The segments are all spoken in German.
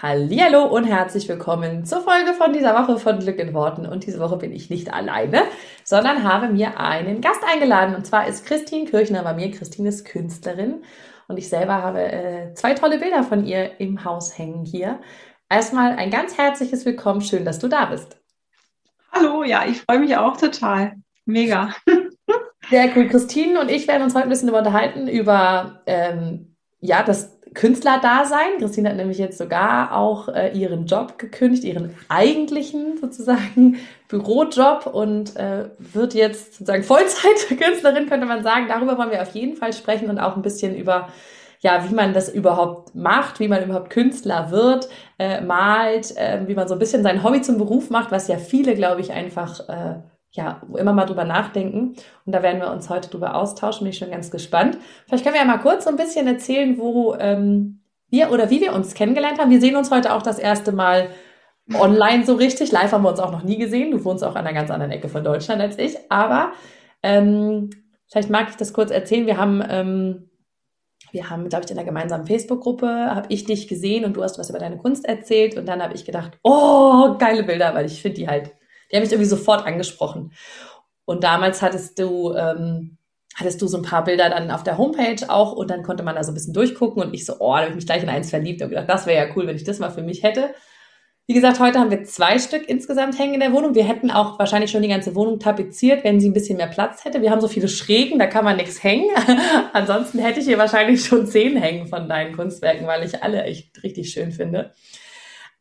Hallo und herzlich willkommen zur Folge von dieser Woche von Glück in Worten. Und diese Woche bin ich nicht alleine, sondern habe mir einen Gast eingeladen. Und zwar ist Christine Kirchner bei mir. Christine ist Künstlerin und ich selber habe äh, zwei tolle Bilder von ihr im Haus hängen hier. Erstmal ein ganz herzliches Willkommen. Schön, dass du da bist. Hallo, ja, ich freue mich auch total. Mega. Sehr cool. Christine und ich werden uns heute ein bisschen unterhalten über ähm, ja, das Künstlerdasein. Christine hat nämlich jetzt sogar auch äh, ihren Job gekündigt, ihren eigentlichen sozusagen Bürojob und äh, wird jetzt sozusagen Vollzeitkünstlerin, könnte man sagen. Darüber wollen wir auf jeden Fall sprechen und auch ein bisschen über ja, wie man das überhaupt macht, wie man überhaupt Künstler wird, äh, malt, äh, wie man so ein bisschen sein Hobby zum Beruf macht, was ja viele, glaube ich, einfach äh, ja, immer mal drüber nachdenken. Und da werden wir uns heute drüber austauschen. Bin ich schon ganz gespannt. Vielleicht können wir ja mal kurz so ein bisschen erzählen, wo ähm, wir oder wie wir uns kennengelernt haben. Wir sehen uns heute auch das erste Mal online so richtig. Live haben wir uns auch noch nie gesehen. Du wohnst auch an einer ganz anderen Ecke von Deutschland als ich. Aber ähm, vielleicht mag ich das kurz erzählen. Wir haben, ähm, wir haben, glaube ich, in der gemeinsamen Facebook-Gruppe habe ich dich gesehen und du hast was über deine Kunst erzählt. Und dann habe ich gedacht, oh, geile Bilder, weil ich finde die halt die haben mich irgendwie sofort angesprochen. Und damals hattest du, ähm, hattest du so ein paar Bilder dann auf der Homepage auch und dann konnte man da so ein bisschen durchgucken und ich so, oh, da habe ich mich gleich in eins verliebt und gedacht, das wäre ja cool, wenn ich das mal für mich hätte. Wie gesagt, heute haben wir zwei Stück insgesamt hängen in der Wohnung. Wir hätten auch wahrscheinlich schon die ganze Wohnung tapeziert, wenn sie ein bisschen mehr Platz hätte. Wir haben so viele Schrägen, da kann man nichts hängen. Ansonsten hätte ich hier wahrscheinlich schon zehn hängen von deinen Kunstwerken, weil ich alle echt richtig schön finde.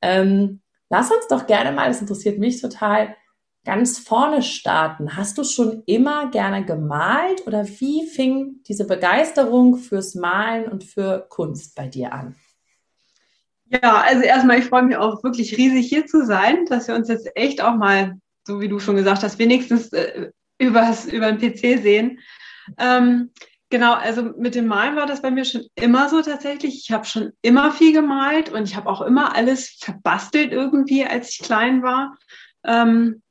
Ähm, Lass uns doch gerne mal, das interessiert mich total, ganz vorne starten. Hast du schon immer gerne gemalt oder wie fing diese Begeisterung fürs Malen und für Kunst bei dir an? Ja, also erstmal, ich freue mich auch wirklich riesig hier zu sein, dass wir uns jetzt echt auch mal, so wie du schon gesagt hast, wenigstens äh, übers, über den PC sehen. Ähm, Genau, also mit dem Malen war das bei mir schon immer so tatsächlich. Ich habe schon immer viel gemalt und ich habe auch immer alles verbastelt irgendwie, als ich klein war. Ähm,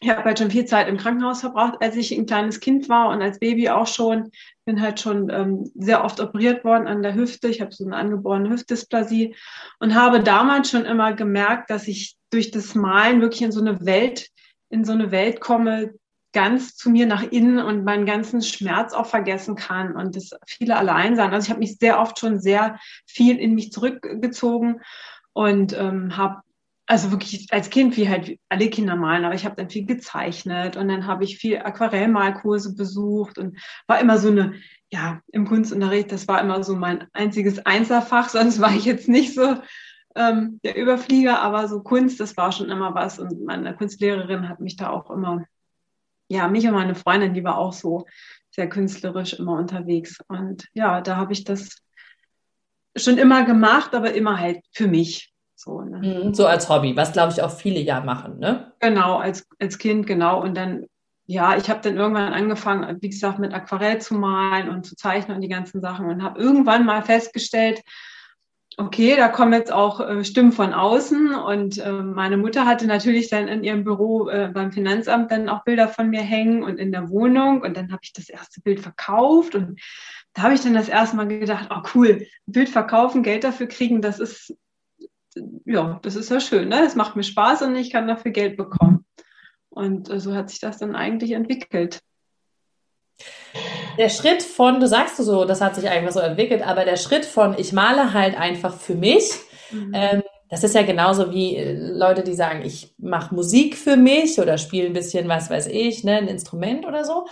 ich habe halt schon viel Zeit im Krankenhaus verbracht, als ich ein kleines Kind war und als Baby auch schon. Bin halt schon ähm, sehr oft operiert worden an der Hüfte. Ich habe so eine angeborene Hüftdysplasie und habe damals schon immer gemerkt, dass ich durch das Malen wirklich in so eine Welt, in so eine Welt komme, ganz zu mir nach innen und meinen ganzen Schmerz auch vergessen kann und das viele allein sein. Also ich habe mich sehr oft schon sehr viel in mich zurückgezogen und ähm, habe also wirklich als Kind wie halt alle Kinder malen, aber ich habe dann viel gezeichnet und dann habe ich viel Aquarellmalkurse besucht und war immer so eine ja im Kunstunterricht, das war immer so mein einziges Einserfach, sonst war ich jetzt nicht so ähm, der Überflieger, aber so Kunst, das war schon immer was und meine Kunstlehrerin hat mich da auch immer ja, mich und meine Freundin, die war auch so sehr künstlerisch immer unterwegs. Und ja, da habe ich das schon immer gemacht, aber immer halt für mich. So, ne? Mhm, so als Hobby, was glaube ich auch viele ja machen, ne? Genau, als, als Kind, genau. Und dann, ja, ich habe dann irgendwann angefangen, wie gesagt, mit Aquarell zu malen und zu zeichnen und die ganzen Sachen und habe irgendwann mal festgestellt, okay, da kommen jetzt auch äh, Stimmen von außen und äh, meine Mutter hatte natürlich dann in ihrem Büro äh, beim Finanzamt dann auch Bilder von mir hängen und in der Wohnung und dann habe ich das erste Bild verkauft und da habe ich dann das erste Mal gedacht, oh cool, Bild verkaufen, Geld dafür kriegen, das ist ja, das ist ja schön, ne? Es macht mir Spaß und ich kann dafür Geld bekommen. Und äh, so hat sich das dann eigentlich entwickelt der Schritt von, du sagst du so, das hat sich einfach so entwickelt, aber der Schritt von, ich male halt einfach für mich, mhm. ähm, das ist ja genauso wie äh, Leute, die sagen, ich mache Musik für mich oder spiele ein bisschen, was weiß ich, ne, ein Instrument oder so,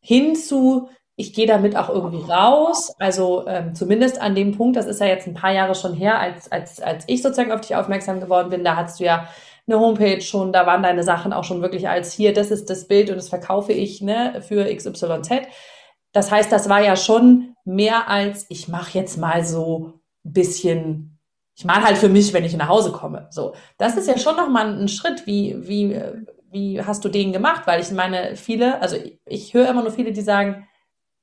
hinzu, ich gehe damit auch irgendwie raus. Also ähm, zumindest an dem Punkt, das ist ja jetzt ein paar Jahre schon her, als, als, als ich sozusagen auf dich aufmerksam geworden bin, da hattest du ja eine Homepage schon, da waren deine Sachen auch schon wirklich als hier, das ist das Bild und das verkaufe ich ne, für XYZ. Das heißt, das war ja schon mehr als, ich mache jetzt mal so ein bisschen, ich mal halt für mich, wenn ich nach Hause komme. So, das ist ja schon nochmal ein Schritt. Wie, wie, wie hast du den gemacht? Weil ich meine, viele, also ich, ich höre immer nur viele, die sagen,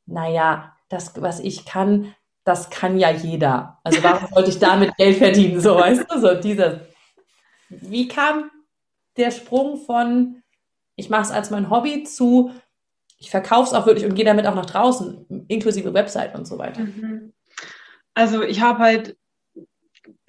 naja, das, was ich kann, das kann ja jeder. Also warum sollte ich damit Geld verdienen? So, weißt du, so dieser. Wie kam der Sprung von, ich mache es als mein Hobby zu, ich verkaufe es auch wirklich und gehe damit auch nach draußen, inklusive Website und so weiter? Mhm. Also ich habe halt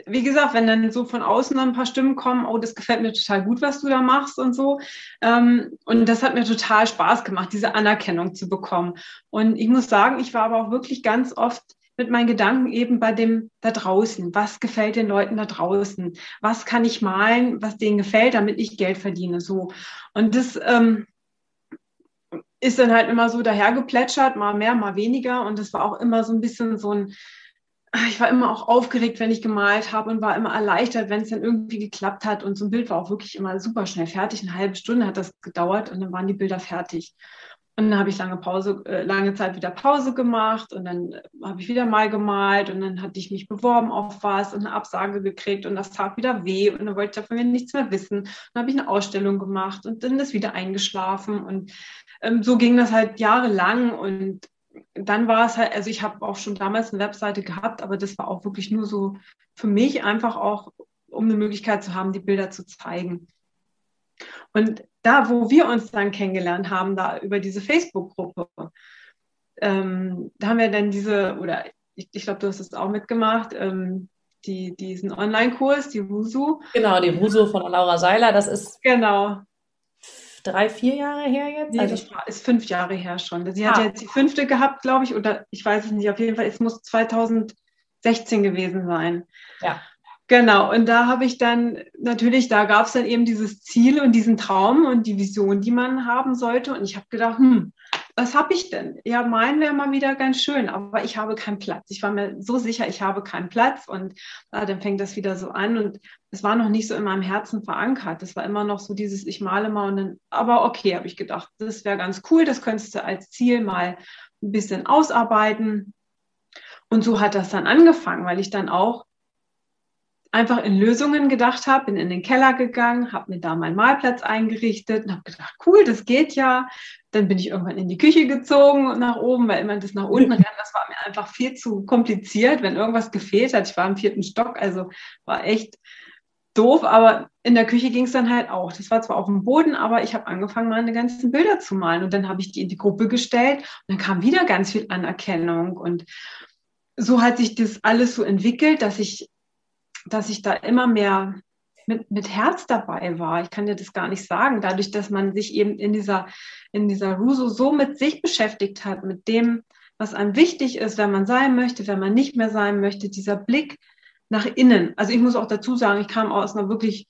wie gesagt, wenn dann so von außen ein paar Stimmen kommen, oh, das gefällt mir total gut, was du da machst und so. Ähm, und das hat mir total Spaß gemacht, diese Anerkennung zu bekommen. Und ich muss sagen, ich war aber auch wirklich ganz oft mit meinen Gedanken eben bei dem da draußen. Was gefällt den Leuten da draußen? Was kann ich malen, was denen gefällt, damit ich Geld verdiene? So. Und das ähm, ist dann halt immer so dahergeplätschert, mal mehr, mal weniger. Und das war auch immer so ein bisschen so ein, ich war immer auch aufgeregt, wenn ich gemalt habe und war immer erleichtert, wenn es dann irgendwie geklappt hat. Und so ein Bild war auch wirklich immer super schnell fertig. Eine halbe Stunde hat das gedauert und dann waren die Bilder fertig. Und dann habe ich lange Pause, äh, lange Zeit wieder Pause gemacht und dann äh, habe ich wieder mal gemalt und dann hatte ich mich beworben auf was und eine Absage gekriegt und das tat wieder weh und dann wollte ich von mir nichts mehr wissen. Dann habe ich eine Ausstellung gemacht und dann ist wieder eingeschlafen und ähm, so ging das halt jahrelang und dann war es halt, also ich habe auch schon damals eine Webseite gehabt, aber das war auch wirklich nur so für mich einfach auch, um eine Möglichkeit zu haben, die Bilder zu zeigen. Und da, wo wir uns dann kennengelernt haben, da über diese Facebook-Gruppe, ähm, da haben wir dann diese, oder ich, ich glaube, du hast es auch mitgemacht, ähm, die, diesen Online-Kurs, die WUSU. Genau, die WUSU von Laura Seiler, das ist. Genau drei, vier Jahre her jetzt? Nee, also, das ist fünf Jahre her schon. Sie ah. hat jetzt die fünfte gehabt, glaube ich, oder ich weiß es nicht, auf jeden Fall, es muss 2016 gewesen sein. Ja. Genau, und da habe ich dann, natürlich, da gab es dann eben dieses Ziel und diesen Traum und die Vision, die man haben sollte. Und ich habe gedacht, hm, was habe ich denn? Ja, mein wäre mal wieder ganz schön, aber ich habe keinen Platz. Ich war mir so sicher, ich habe keinen Platz und ah, dann fängt das wieder so an und es war noch nicht so in meinem Herzen verankert. Das war immer noch so dieses, ich male mal und dann, aber okay, habe ich gedacht, das wäre ganz cool, das könntest du als Ziel mal ein bisschen ausarbeiten. Und so hat das dann angefangen, weil ich dann auch einfach in Lösungen gedacht habe, bin in den Keller gegangen, habe mir da meinen Malplatz eingerichtet und habe gedacht, cool, das geht ja. Dann bin ich irgendwann in die Küche gezogen nach oben, weil immer das nach unten rennen, das war mir einfach viel zu kompliziert, wenn irgendwas gefehlt hat. Ich war im vierten Stock, also war echt doof, aber in der Küche ging es dann halt auch. Das war zwar auf dem Boden, aber ich habe angefangen, meine ganzen Bilder zu malen und dann habe ich die in die Gruppe gestellt und dann kam wieder ganz viel Anerkennung und so hat sich das alles so entwickelt, dass ich dass ich da immer mehr mit, mit Herz dabei war. Ich kann dir das gar nicht sagen. Dadurch, dass man sich eben in dieser, in dieser Ruso so mit sich beschäftigt hat, mit dem, was einem wichtig ist, wenn man sein möchte, wenn man nicht mehr sein möchte, dieser Blick nach innen. Also ich muss auch dazu sagen, ich kam aus einer wirklich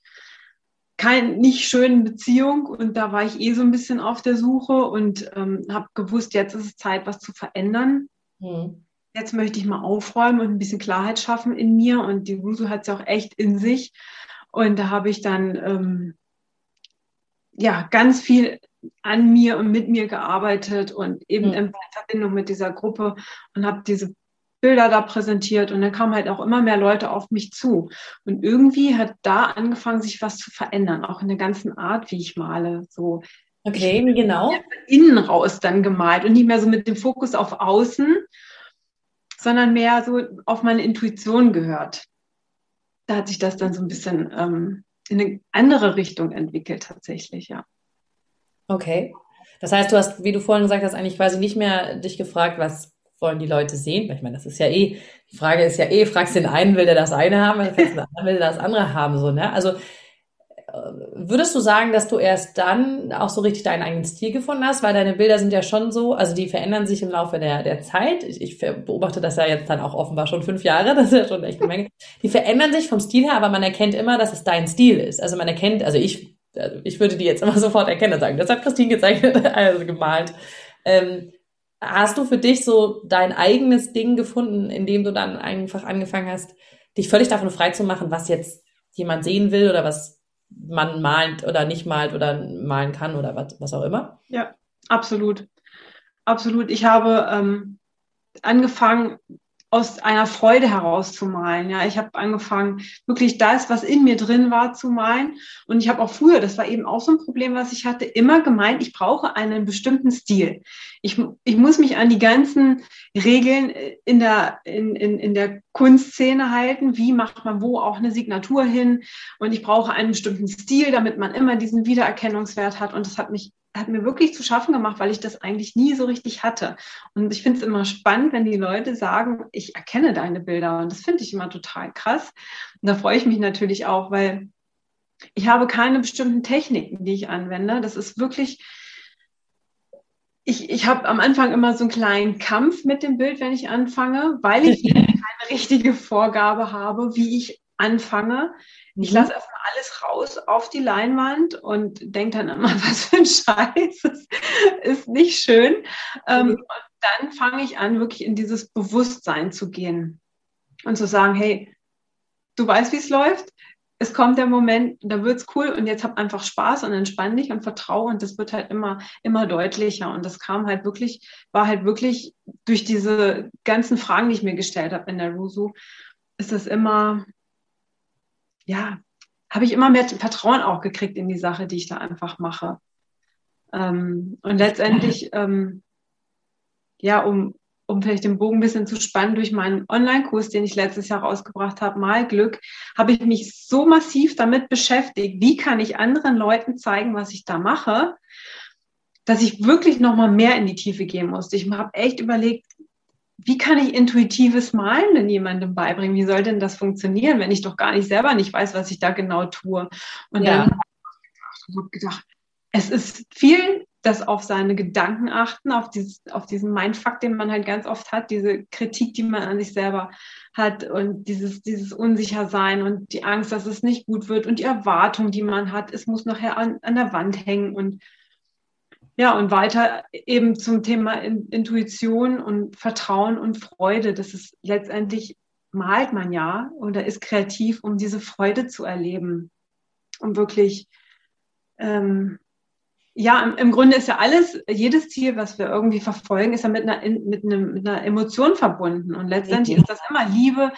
kein, nicht schönen Beziehung und da war ich eh so ein bisschen auf der Suche und ähm, habe gewusst, jetzt ist es Zeit, was zu verändern. Mhm jetzt möchte ich mal aufräumen und ein bisschen Klarheit schaffen in mir. Und die Wusu hat es ja auch echt in sich. Und da habe ich dann ähm, ja ganz viel an mir und mit mir gearbeitet und eben mhm. in Verbindung mit dieser Gruppe und habe diese Bilder da präsentiert und dann kamen halt auch immer mehr Leute auf mich zu. Und irgendwie hat da angefangen, sich was zu verändern, auch in der ganzen Art, wie ich male. So. Okay, genau? Innen raus dann gemalt und nicht mehr so mit dem Fokus auf außen, sondern mehr so auf meine Intuition gehört. Da hat sich das dann so ein bisschen ähm, in eine andere Richtung entwickelt tatsächlich, ja. Okay. Das heißt, du hast, wie du vorhin gesagt hast, eigentlich quasi nicht mehr dich gefragt, was wollen die Leute sehen? Weil ich meine, das ist ja eh, die Frage ist ja eh, fragst den einen, will der das eine haben, fragst den anderen, will der das andere haben, so, ne? Also, Würdest du sagen, dass du erst dann auch so richtig deinen eigenen Stil gefunden hast? Weil deine Bilder sind ja schon so, also die verändern sich im Laufe der, der Zeit. Ich, ich beobachte das ja jetzt dann auch offenbar schon fünf Jahre, das ist ja schon echt eine Menge. Die verändern sich vom Stil her, aber man erkennt immer, dass es dein Stil ist. Also man erkennt, also ich, also ich würde die jetzt immer sofort erkennen und sagen, das hat Christine gezeichnet, also gemalt. Ähm, hast du für dich so dein eigenes Ding gefunden, in dem du dann einfach angefangen hast, dich völlig davon frei zu machen, was jetzt jemand sehen will oder was man malt oder nicht malt oder malen kann oder was, was auch immer? Ja, absolut. Absolut. Ich habe ähm, angefangen, aus einer Freude heraus zu malen. Ja, ich habe angefangen, wirklich das, was in mir drin war, zu malen. Und ich habe auch früher, das war eben auch so ein Problem, was ich hatte, immer gemeint, ich brauche einen bestimmten Stil. Ich, ich muss mich an die ganzen Regeln in der, in, in, in der Kunstszene halten. Wie macht man wo auch eine Signatur hin? Und ich brauche einen bestimmten Stil, damit man immer diesen Wiedererkennungswert hat. Und das hat mich hat mir wirklich zu schaffen gemacht, weil ich das eigentlich nie so richtig hatte. Und ich finde es immer spannend, wenn die Leute sagen, ich erkenne deine Bilder. Und das finde ich immer total krass. Und da freue ich mich natürlich auch, weil ich habe keine bestimmten Techniken, die ich anwende. Das ist wirklich, ich, ich habe am Anfang immer so einen kleinen Kampf mit dem Bild, wenn ich anfange, weil ich keine richtige Vorgabe habe, wie ich anfange. Ich mhm. lasse erstmal alles raus auf die Leinwand und denke dann immer, was für ein Scheiß, das ist nicht schön. Ähm, mhm. und dann fange ich an, wirklich in dieses Bewusstsein zu gehen und zu sagen, hey, du weißt, wie es läuft. Es kommt der Moment, da wird es cool und jetzt hab einfach Spaß und entspann dich und vertraue und das wird halt immer, immer deutlicher. Und das kam halt wirklich, war halt wirklich durch diese ganzen Fragen, die ich mir gestellt habe in der Rusu, ist das immer, ja, habe ich immer mehr Vertrauen auch gekriegt in die Sache, die ich da einfach mache. Ähm, und letztendlich, ähm, ja, um, um vielleicht den Bogen ein bisschen zu spannen, durch meinen Online-Kurs, den ich letztes Jahr rausgebracht habe, Mal Glück, habe ich mich so massiv damit beschäftigt, wie kann ich anderen Leuten zeigen, was ich da mache, dass ich wirklich nochmal mehr in die Tiefe gehen musste. Ich habe echt überlegt, wie kann ich intuitives Malen denn jemandem beibringen? Wie soll denn das funktionieren, wenn ich doch gar nicht selber nicht weiß, was ich da genau tue? Und ja. dann habe ich gedacht, es ist viel das auf seine Gedanken achten, auf, dieses, auf diesen Mindfuck, den man halt ganz oft hat, diese Kritik, die man an sich selber hat und dieses, dieses Unsichersein und die Angst, dass es nicht gut wird und die Erwartung, die man hat, es muss nachher an, an der Wand hängen und ja, und weiter eben zum Thema Intuition und Vertrauen und Freude. Das ist letztendlich malt man ja oder ist kreativ, um diese Freude zu erleben, um wirklich ähm, ja, im, im, Grunde ist ja alles, jedes Ziel, was wir irgendwie verfolgen, ist ja mit einer, mit einem, mit einer Emotion verbunden. Und letztendlich ist das immer Liebe,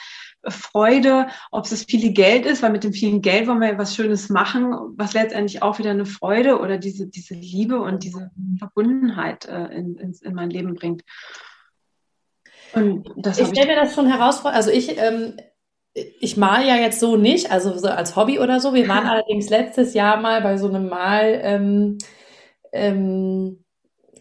Freude, ob es das viele Geld ist, weil mit dem vielen Geld wollen wir ja was Schönes machen, was letztendlich auch wieder eine Freude oder diese, diese Liebe und diese Verbundenheit äh, in, in, in mein Leben bringt. Und das ich stelle mir das schon herausfordernd. Also ich, ähm, ich mal ja jetzt so nicht, also so als Hobby oder so. Wir waren allerdings letztes Jahr mal bei so einem Mal. Ähm, ähm,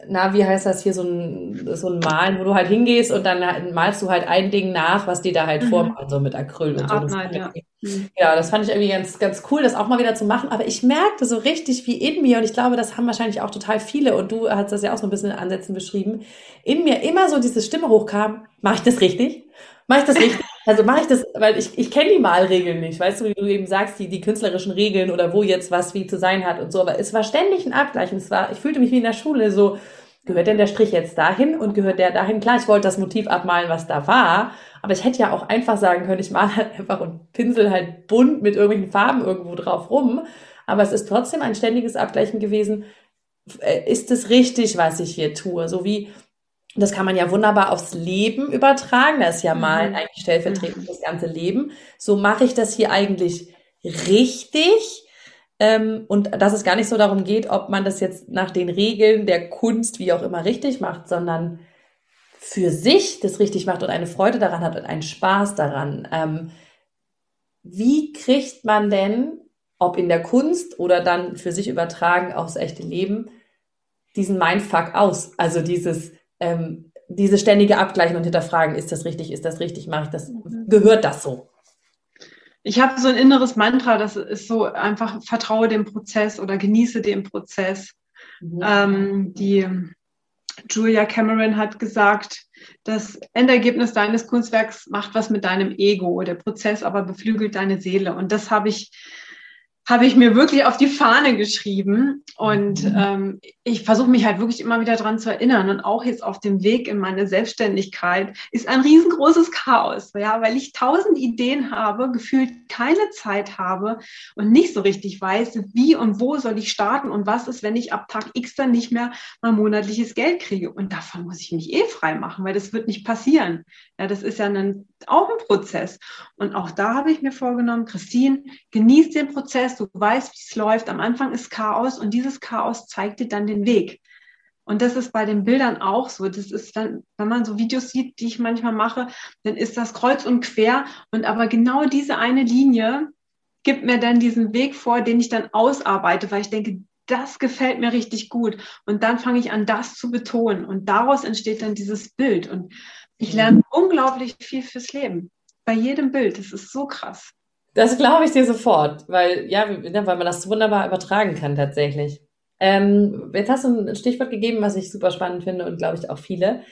na, wie heißt das hier, so ein, so ein Malen, wo du halt hingehst und dann malst du halt ein Ding nach, was die da halt mhm. vormalen, so mit Acryl und so. Das Nein, ja. Mhm. ja, das fand ich irgendwie ganz, ganz cool, das auch mal wieder zu machen. Aber ich merkte so richtig wie in mir, und ich glaube, das haben wahrscheinlich auch total viele, und du hast das ja auch so ein bisschen in Ansätzen beschrieben, in mir immer so diese Stimme hochkam, mache ich das richtig? Mache ich das richtig? Also mache ich das, weil ich, ich kenne die Malregeln nicht, weißt du, wie du eben sagst, die, die künstlerischen Regeln oder wo jetzt was wie zu sein hat und so, aber es war ständig ein Abgleichen. Es war, ich fühlte mich wie in der Schule, so, gehört denn der Strich jetzt dahin und gehört der dahin? Klar, ich wollte das Motiv abmalen, was da war, aber ich hätte ja auch einfach sagen können, ich male halt einfach und pinsel halt bunt mit irgendwelchen Farben irgendwo drauf rum. Aber es ist trotzdem ein ständiges Abgleichen gewesen. Äh, ist es richtig, was ich hier tue? So wie das kann man ja wunderbar aufs Leben übertragen. Da ist ja mal mhm. eigentlich stellvertretend das ganze Leben. So mache ich das hier eigentlich richtig. Ähm, und dass es gar nicht so darum geht, ob man das jetzt nach den Regeln der Kunst wie auch immer richtig macht, sondern für sich das richtig macht und eine Freude daran hat und einen Spaß daran. Ähm, wie kriegt man denn, ob in der Kunst oder dann für sich übertragen aufs echte Leben, diesen Mindfuck aus? Also dieses, ähm, diese ständige Abgleichen und Hinterfragen, ist das richtig, ist das richtig, mache ich das, gehört das so? Ich habe so ein inneres Mantra, das ist so einfach, vertraue dem Prozess oder genieße den Prozess. Mhm. Ähm, die Julia Cameron hat gesagt, das Endergebnis deines Kunstwerks macht was mit deinem Ego, der Prozess aber beflügelt deine Seele. Und das habe ich habe ich mir wirklich auf die Fahne geschrieben und mhm. ähm, ich versuche mich halt wirklich immer wieder dran zu erinnern und auch jetzt auf dem Weg in meine Selbstständigkeit ist ein riesengroßes Chaos, ja, weil ich tausend Ideen habe, gefühlt keine Zeit habe und nicht so richtig weiß, wie und wo soll ich starten und was ist, wenn ich ab Tag X dann nicht mehr mein monatliches Geld kriege und davon muss ich mich eh frei machen, weil das wird nicht passieren. Ja, das ist ja ein, auch ein Prozess und auch da habe ich mir vorgenommen, Christine, genieß den Prozess, du weißt, wie es läuft. Am Anfang ist Chaos und dieses Chaos zeigt dir dann den Weg. Und das ist bei den Bildern auch so. Das ist dann, wenn man so Videos sieht, die ich manchmal mache, dann ist das kreuz und quer. Und aber genau diese eine Linie gibt mir dann diesen Weg vor, den ich dann ausarbeite, weil ich denke, das gefällt mir richtig gut. Und dann fange ich an, das zu betonen. Und daraus entsteht dann dieses Bild. Und ich lerne unglaublich viel fürs Leben. Bei jedem Bild. Das ist so krass. Das glaube ich dir sofort, weil, ja, weil man das wunderbar übertragen kann tatsächlich. Ähm, jetzt hast du ein Stichwort gegeben, was ich super spannend finde und glaube ich auch viele.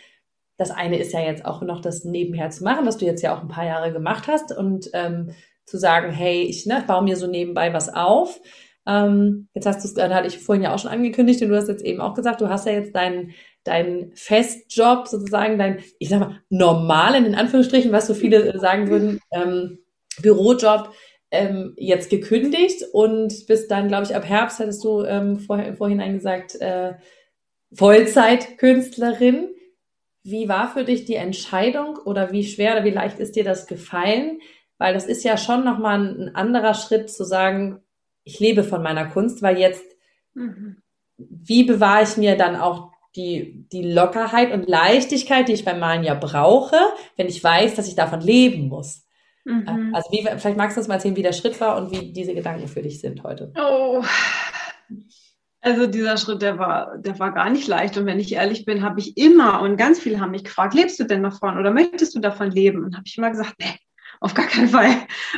Das eine ist ja jetzt auch noch das nebenher zu machen, was du jetzt ja auch ein paar Jahre gemacht hast und ähm, zu sagen, hey, ich ne, baue mir so nebenbei was auf. Ähm, jetzt hast du es, dann hatte ich vorhin ja auch schon angekündigt und du hast jetzt eben auch gesagt, du hast ja jetzt deinen deinen Festjob sozusagen, dein, ich sag mal, normalen, in Anführungsstrichen, was so viele sagen würden, ähm, Bürojob ähm, jetzt gekündigt und bis dann, glaube ich, ab Herbst hattest du ähm, vor, vorhinein gesagt, äh, Vollzeitkünstlerin. Wie war für dich die Entscheidung oder wie schwer oder wie leicht ist dir das gefallen? Weil das ist ja schon nochmal ein anderer Schritt zu sagen, ich lebe von meiner Kunst, weil jetzt, mhm. wie bewahre ich mir dann auch die, die Lockerheit und Leichtigkeit, die ich beim Malen ja brauche, wenn ich weiß, dass ich davon leben muss? Mhm. Also wie, vielleicht magst du uns mal erzählen, wie der Schritt war und wie diese Gedanken für dich sind heute. Oh. Also dieser Schritt, der war, der war gar nicht leicht. Und wenn ich ehrlich bin, habe ich immer und ganz viele haben mich gefragt, lebst du denn davon oder möchtest du davon leben? Und habe ich immer gesagt, nee, auf gar keinen Fall.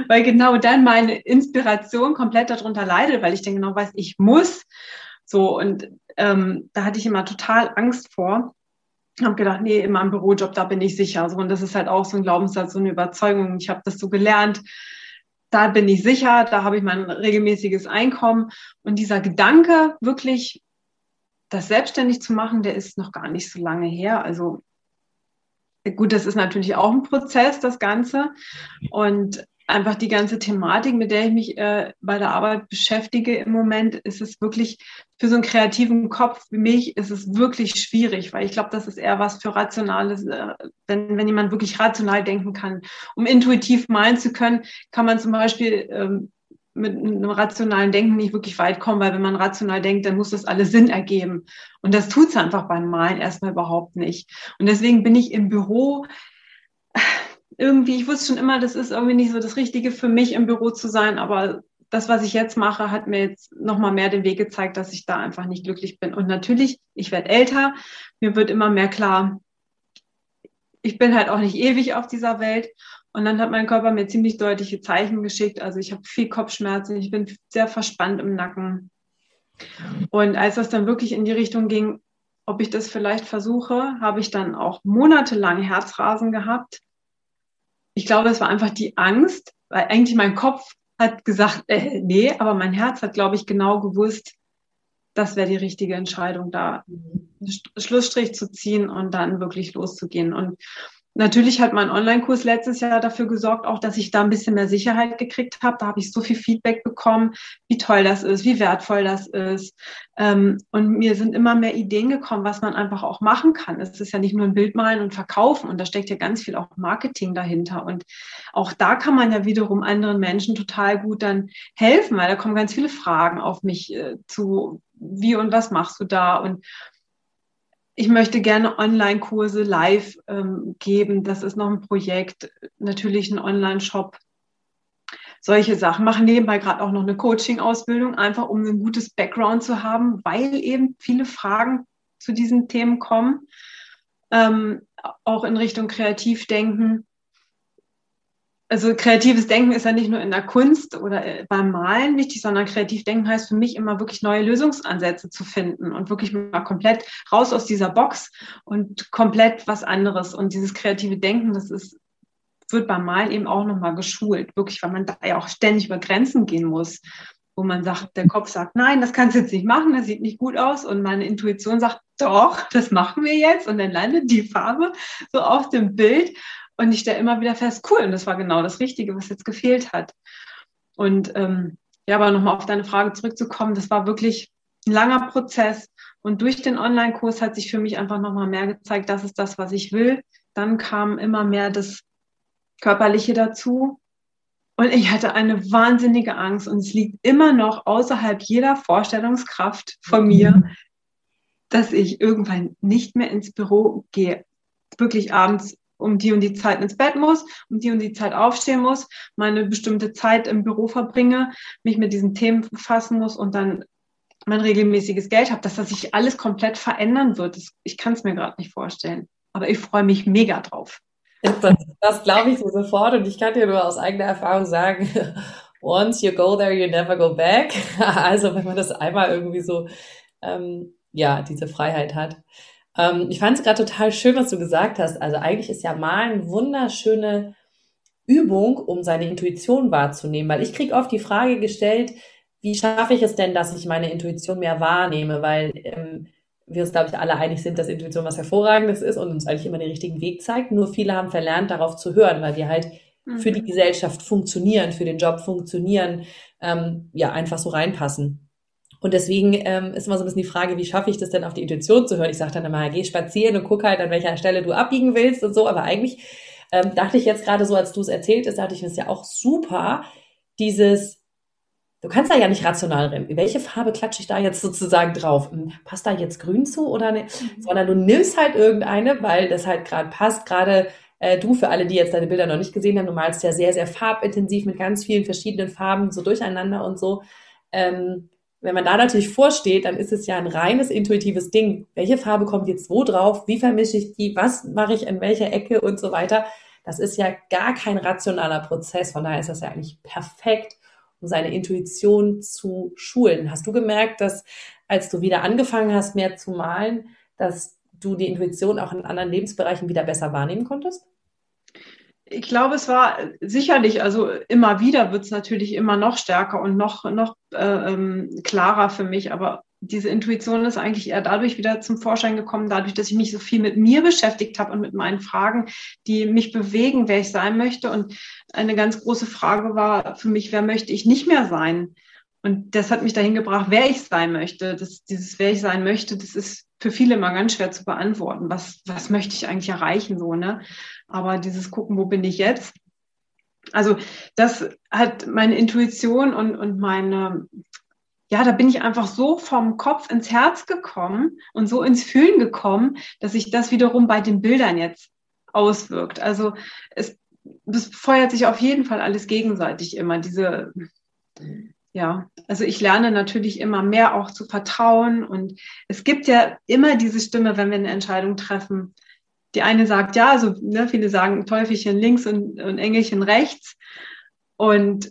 Weil genau dann meine Inspiration komplett darunter leidet, weil ich dann genau weiß, ich muss. So, und ähm, da hatte ich immer total Angst vor habe gedacht, nee, in meinem Bürojob, da bin ich sicher. So, und das ist halt auch so ein Glaubenssatz, so eine Überzeugung. Ich habe das so gelernt. Da bin ich sicher, da habe ich mein regelmäßiges Einkommen. Und dieser Gedanke, wirklich das selbstständig zu machen, der ist noch gar nicht so lange her. Also gut, das ist natürlich auch ein Prozess, das Ganze. Und einfach die ganze Thematik, mit der ich mich äh, bei der Arbeit beschäftige im Moment, ist es wirklich für so einen kreativen Kopf wie mich ist es wirklich schwierig, weil ich glaube, das ist eher was für rationales, äh, wenn, wenn jemand wirklich rational denken kann. Um intuitiv malen zu können, kann man zum Beispiel ähm, mit einem rationalen Denken nicht wirklich weit kommen, weil wenn man rational denkt, dann muss das alles Sinn ergeben. Und das tut es einfach beim Malen erstmal überhaupt nicht. Und deswegen bin ich im Büro irgendwie, ich wusste schon immer, das ist irgendwie nicht so das Richtige für mich im Büro zu sein, aber das, was ich jetzt mache, hat mir jetzt nochmal mehr den Weg gezeigt, dass ich da einfach nicht glücklich bin. Und natürlich, ich werde älter, mir wird immer mehr klar, ich bin halt auch nicht ewig auf dieser Welt. Und dann hat mein Körper mir ziemlich deutliche Zeichen geschickt. Also ich habe viel Kopfschmerzen, ich bin sehr verspannt im Nacken. Und als das dann wirklich in die Richtung ging, ob ich das vielleicht versuche, habe ich dann auch monatelang Herzrasen gehabt ich glaube, es war einfach die Angst, weil eigentlich mein Kopf hat gesagt, äh, nee, aber mein Herz hat, glaube ich, genau gewusst, das wäre die richtige Entscheidung, da einen Schlussstrich zu ziehen und dann wirklich loszugehen. Und Natürlich hat mein Online-Kurs letztes Jahr dafür gesorgt, auch dass ich da ein bisschen mehr Sicherheit gekriegt habe. Da habe ich so viel Feedback bekommen, wie toll das ist, wie wertvoll das ist. Ähm, und mir sind immer mehr Ideen gekommen, was man einfach auch machen kann. Es ist ja nicht nur ein Bild malen und verkaufen und da steckt ja ganz viel auch Marketing dahinter. Und auch da kann man ja wiederum anderen Menschen total gut dann helfen, weil da kommen ganz viele Fragen auf mich äh, zu, wie und was machst du da? Und ich möchte gerne Online-Kurse live ähm, geben. Das ist noch ein Projekt. Natürlich ein Online-Shop. Solche Sachen. Machen nebenbei gerade auch noch eine Coaching-Ausbildung, einfach um ein gutes Background zu haben, weil eben viele Fragen zu diesen Themen kommen. Ähm, auch in Richtung Kreativdenken also kreatives Denken ist ja nicht nur in der Kunst oder äh, beim Malen wichtig, sondern kreativ denken heißt für mich immer wirklich neue Lösungsansätze zu finden und wirklich mal komplett raus aus dieser Box und komplett was anderes. Und dieses kreative Denken, das ist, wird beim Malen eben auch nochmal geschult, wirklich, weil man da ja auch ständig über Grenzen gehen muss. wo man sagt, der Kopf sagt, nein, das kannst du jetzt nicht machen, das sieht nicht gut aus. Und meine Intuition sagt, doch, das machen wir jetzt. Und dann landet die Farbe so auf dem Bild. Und ich stelle immer wieder fest, cool, und das war genau das Richtige, was jetzt gefehlt hat. Und ähm, ja, aber nochmal auf deine Frage zurückzukommen, das war wirklich ein langer Prozess. Und durch den Online-Kurs hat sich für mich einfach nochmal mehr gezeigt, das ist das, was ich will. Dann kam immer mehr das Körperliche dazu. Und ich hatte eine wahnsinnige Angst und es liegt immer noch außerhalb jeder Vorstellungskraft von mir, dass ich irgendwann nicht mehr ins Büro gehe, wirklich abends um die und die Zeit ins Bett muss, um die und die Zeit aufstehen muss, meine bestimmte Zeit im Büro verbringe, mich mit diesen Themen befassen muss und dann mein regelmäßiges Geld habe, dass das sich alles komplett verändern wird. Das, ich kann es mir gerade nicht vorstellen. Aber ich freue mich mega drauf. Das, das glaube ich so sofort und ich kann dir nur aus eigener Erfahrung sagen, once you go there, you never go back. Also wenn man das einmal irgendwie so, ähm, ja, diese Freiheit hat. Ähm, ich fand es gerade total schön, was du gesagt hast. Also eigentlich ist ja Malen eine wunderschöne Übung, um seine Intuition wahrzunehmen, weil ich kriege oft die Frage gestellt, wie schaffe ich es denn, dass ich meine Intuition mehr wahrnehme, weil ähm, wir uns, glaube ich, alle einig sind, dass Intuition was Hervorragendes ist und uns eigentlich immer den richtigen Weg zeigt. Nur viele haben verlernt, darauf zu hören, weil wir halt mhm. für die Gesellschaft funktionieren, für den Job funktionieren, ähm, ja, einfach so reinpassen. Und deswegen ähm, ist immer so ein bisschen die Frage, wie schaffe ich das denn auf die Intuition zu hören? Ich sage dann immer, geh spazieren und guck halt, an welcher Stelle du abbiegen willst und so. Aber eigentlich ähm, dachte ich jetzt gerade so, als du es erzählt hast, dachte ich, das ist ja auch super, dieses Du kannst da ja nicht rational rennen. Welche Farbe klatsche ich da jetzt sozusagen drauf? Hm, passt da jetzt grün zu oder nicht? Mhm. Sondern du nimmst halt irgendeine, weil das halt gerade passt. Gerade äh, du, für alle, die jetzt deine Bilder noch nicht gesehen haben, du malst ja sehr, sehr farbintensiv mit ganz vielen verschiedenen Farben so durcheinander und so. Ähm, wenn man da natürlich vorsteht, dann ist es ja ein reines intuitives Ding. Welche Farbe kommt jetzt wo drauf? Wie vermische ich die? Was mache ich in welcher Ecke und so weiter? Das ist ja gar kein rationaler Prozess. Von daher ist das ja eigentlich perfekt um seine Intuition zu schulen. Hast du gemerkt, dass als du wieder angefangen hast, mehr zu malen, dass du die Intuition auch in anderen Lebensbereichen wieder besser wahrnehmen konntest? Ich glaube, es war sicherlich, also immer wieder wird es natürlich immer noch stärker und noch, noch äh, ähm, klarer für mich, aber diese Intuition ist eigentlich eher dadurch wieder zum Vorschein gekommen, dadurch, dass ich mich so viel mit mir beschäftigt habe und mit meinen Fragen, die mich bewegen, wer ich sein möchte. Und eine ganz große Frage war für mich, wer möchte ich nicht mehr sein? Und das hat mich dahin gebracht, wer ich sein möchte. Das, dieses, wer ich sein möchte, das ist für viele immer ganz schwer zu beantworten. Was, was möchte ich eigentlich erreichen, so, ne? Aber dieses gucken, wo bin ich jetzt? Also, das hat meine Intuition und, und meine, ja, da bin ich einfach so vom Kopf ins Herz gekommen und so ins Fühlen gekommen, dass sich das wiederum bei den Bildern jetzt auswirkt. Also es, es feuert sich auf jeden Fall alles gegenseitig immer. Diese, ja, also ich lerne natürlich immer mehr auch zu vertrauen und es gibt ja immer diese Stimme, wenn wir eine Entscheidung treffen. Die eine sagt ja, also ne, viele sagen Teufelchen links und, und Engelchen rechts. Und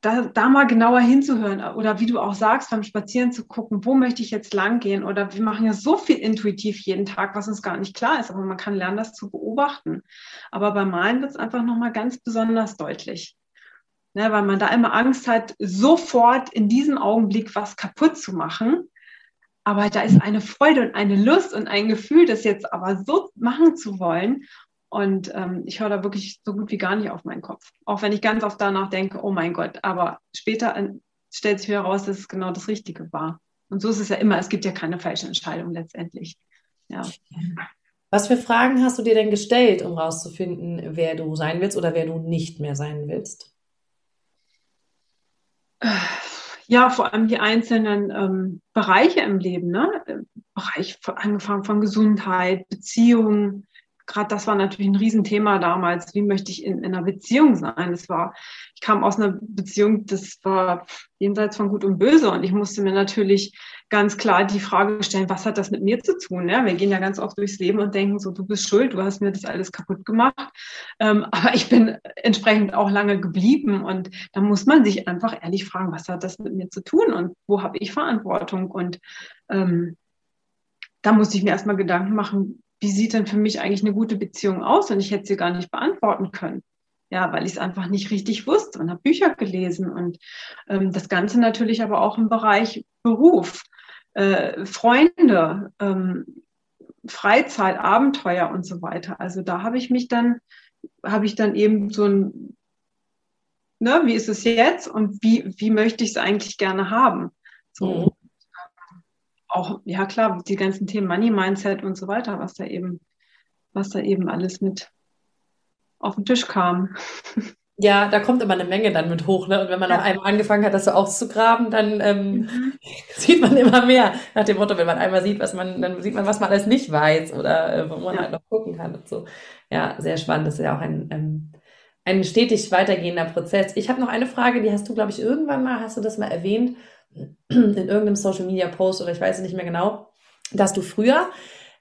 da, da mal genauer hinzuhören oder wie du auch sagst, beim Spazieren zu gucken, wo möchte ich jetzt lang gehen oder wir machen ja so viel intuitiv jeden Tag, was uns gar nicht klar ist, aber man kann lernen, das zu beobachten. Aber beim Malen wird es einfach nochmal ganz besonders deutlich. Ne, weil man da immer Angst hat, sofort in diesem Augenblick was kaputt zu machen. Aber da ist eine Freude und eine Lust und ein Gefühl, das jetzt aber so machen zu wollen. Und ähm, ich höre da wirklich so gut wie gar nicht auf meinen Kopf. Auch wenn ich ganz oft danach denke, oh mein Gott, aber später äh, stellt sich wieder raus, dass es genau das Richtige war. Und so ist es ja immer, es gibt ja keine falsche Entscheidung letztendlich. Ja. Was für Fragen hast du dir denn gestellt, um rauszufinden, wer du sein willst oder wer du nicht mehr sein willst? Ja, vor allem die einzelnen ähm, Bereiche im Leben, ne? Bereich angefangen von Gesundheit, Beziehungen, gerade das war natürlich ein Riesenthema damals. Wie möchte ich in, in, einer Beziehung sein? Das war, ich kam aus einer Beziehung, das war jenseits von Gut und Böse. Und ich musste mir natürlich ganz klar die Frage stellen, was hat das mit mir zu tun? Ja, wir gehen ja ganz oft durchs Leben und denken so, du bist schuld, du hast mir das alles kaputt gemacht. Ähm, aber ich bin entsprechend auch lange geblieben. Und da muss man sich einfach ehrlich fragen, was hat das mit mir zu tun? Und wo habe ich Verantwortung? Und ähm, da musste ich mir erstmal Gedanken machen, wie sieht denn für mich eigentlich eine gute Beziehung aus? Und ich hätte sie gar nicht beantworten können. Ja, weil ich es einfach nicht richtig wusste und habe Bücher gelesen und ähm, das Ganze natürlich aber auch im Bereich Beruf, äh, Freunde, ähm, Freizeit, Abenteuer und so weiter. Also da habe ich mich dann, habe ich dann eben so ein, ne, wie ist es jetzt und wie, wie möchte ich es eigentlich gerne haben? So. Mhm. Auch, ja klar, die ganzen Themen Money Mindset und so weiter, was da eben, was da eben alles mit auf den Tisch kam. Ja, da kommt immer eine Menge dann mit hoch, ne? Und wenn man ja. noch einmal angefangen hat, das so auszugraben, dann ähm, mhm. sieht man immer mehr. Nach dem Motto, wenn man einmal sieht, was man, dann sieht man, was man alles nicht weiß oder äh, wo man ja. halt noch gucken kann und so. Ja, sehr spannend. Das ist ja auch ein, ähm, ein stetig weitergehender Prozess. Ich habe noch eine Frage, die hast du, glaube ich, irgendwann mal, hast du das mal erwähnt, in irgendeinem Social Media Post oder ich weiß es nicht mehr genau, dass du früher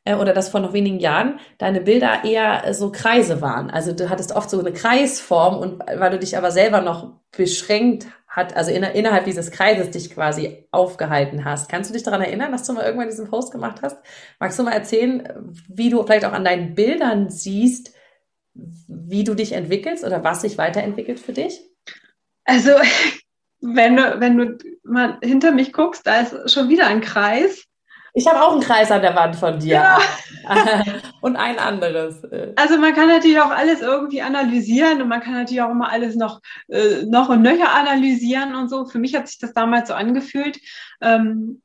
äh, oder dass vor noch wenigen Jahren deine Bilder eher so Kreise waren. Also du hattest oft so eine Kreisform und weil du dich aber selber noch beschränkt hat, also in, innerhalb dieses Kreises dich quasi aufgehalten hast. Kannst du dich daran erinnern, dass du mal irgendwann diesen Post gemacht hast? Magst du mal erzählen, wie du vielleicht auch an deinen Bildern siehst, wie du dich entwickelst oder was sich weiterentwickelt für dich? Also, wenn du, wenn du mal hinter mich guckst, da ist schon wieder ein Kreis. Ich habe auch einen Kreis an der Wand von dir. Ja. und ein anderes. Also man kann natürlich auch alles irgendwie analysieren und man kann natürlich auch immer alles noch, äh, noch und nöcher analysieren und so. Für mich hat sich das damals so angefühlt. Ähm,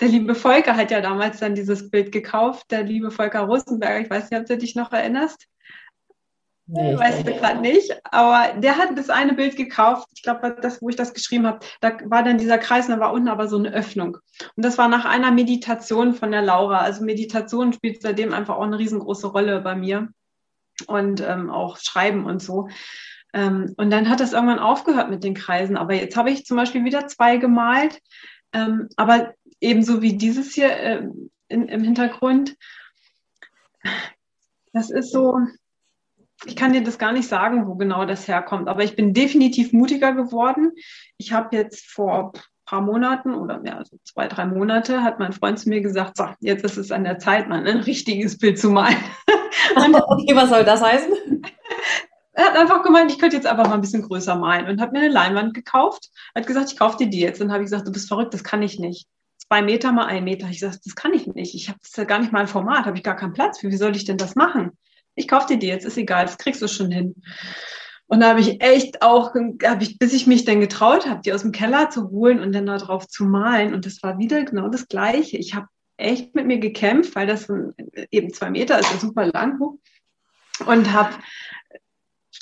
der liebe Volker hat ja damals dann dieses Bild gekauft, der liebe Volker Rosenberger. Ich weiß nicht, ob du dich noch erinnerst. Nee, weißt du gerade nicht, aber der hat das eine Bild gekauft. Ich glaube, das, wo ich das geschrieben habe, da war dann dieser Kreis, da war unten aber so eine Öffnung. Und das war nach einer Meditation von der Laura. Also Meditation spielt seitdem einfach auch eine riesengroße Rolle bei mir und ähm, auch Schreiben und so. Ähm, und dann hat das irgendwann aufgehört mit den Kreisen. Aber jetzt habe ich zum Beispiel wieder zwei gemalt, ähm, aber ebenso wie dieses hier äh, in, im Hintergrund. Das ist so, ich kann dir das gar nicht sagen, wo genau das herkommt, aber ich bin definitiv mutiger geworden. Ich habe jetzt vor ein paar Monaten oder ja, also zwei, drei Monate hat mein Freund zu mir gesagt, so, jetzt ist es an der Zeit, mal ein richtiges Bild zu malen. Und okay, was soll das heißen? Er hat einfach gemeint, ich könnte jetzt einfach mal ein bisschen größer malen und hat mir eine Leinwand gekauft. Er hat gesagt, ich kaufe dir die jetzt. Dann habe ich gesagt, du bist verrückt, das kann ich nicht. Zwei Meter mal ein Meter. Ich gesagt, das kann ich nicht. Ich habe das ja gar nicht mal ein Format, habe ich gar keinen Platz für. Wie soll ich denn das machen? Ich kaufe dir die jetzt, ist egal, das kriegst du schon hin. Und da habe ich echt auch, hab ich, bis ich mich dann getraut habe, die aus dem Keller zu holen und dann darauf zu malen. Und das war wieder genau das Gleiche. Ich habe echt mit mir gekämpft, weil das eben zwei Meter ist, ja super lang hoch. Und habe,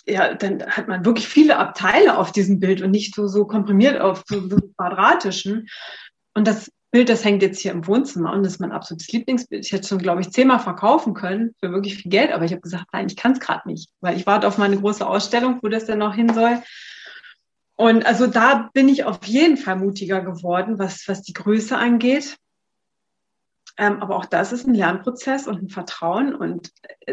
ja, dann hat man wirklich viele Abteile auf diesem Bild und nicht so, so komprimiert auf so, so quadratischen. Und das Bild, das hängt jetzt hier im Wohnzimmer und das ist mein absolutes Lieblingsbild. Ich hätte schon, glaube ich, zehnmal verkaufen können für wirklich viel Geld, aber ich habe gesagt, nein, ich kann es gerade nicht, weil ich warte auf meine große Ausstellung, wo das denn noch hin soll. Und also da bin ich auf jeden Fall mutiger geworden, was, was die Größe angeht. Ähm, aber auch das ist ein Lernprozess und ein Vertrauen. Und,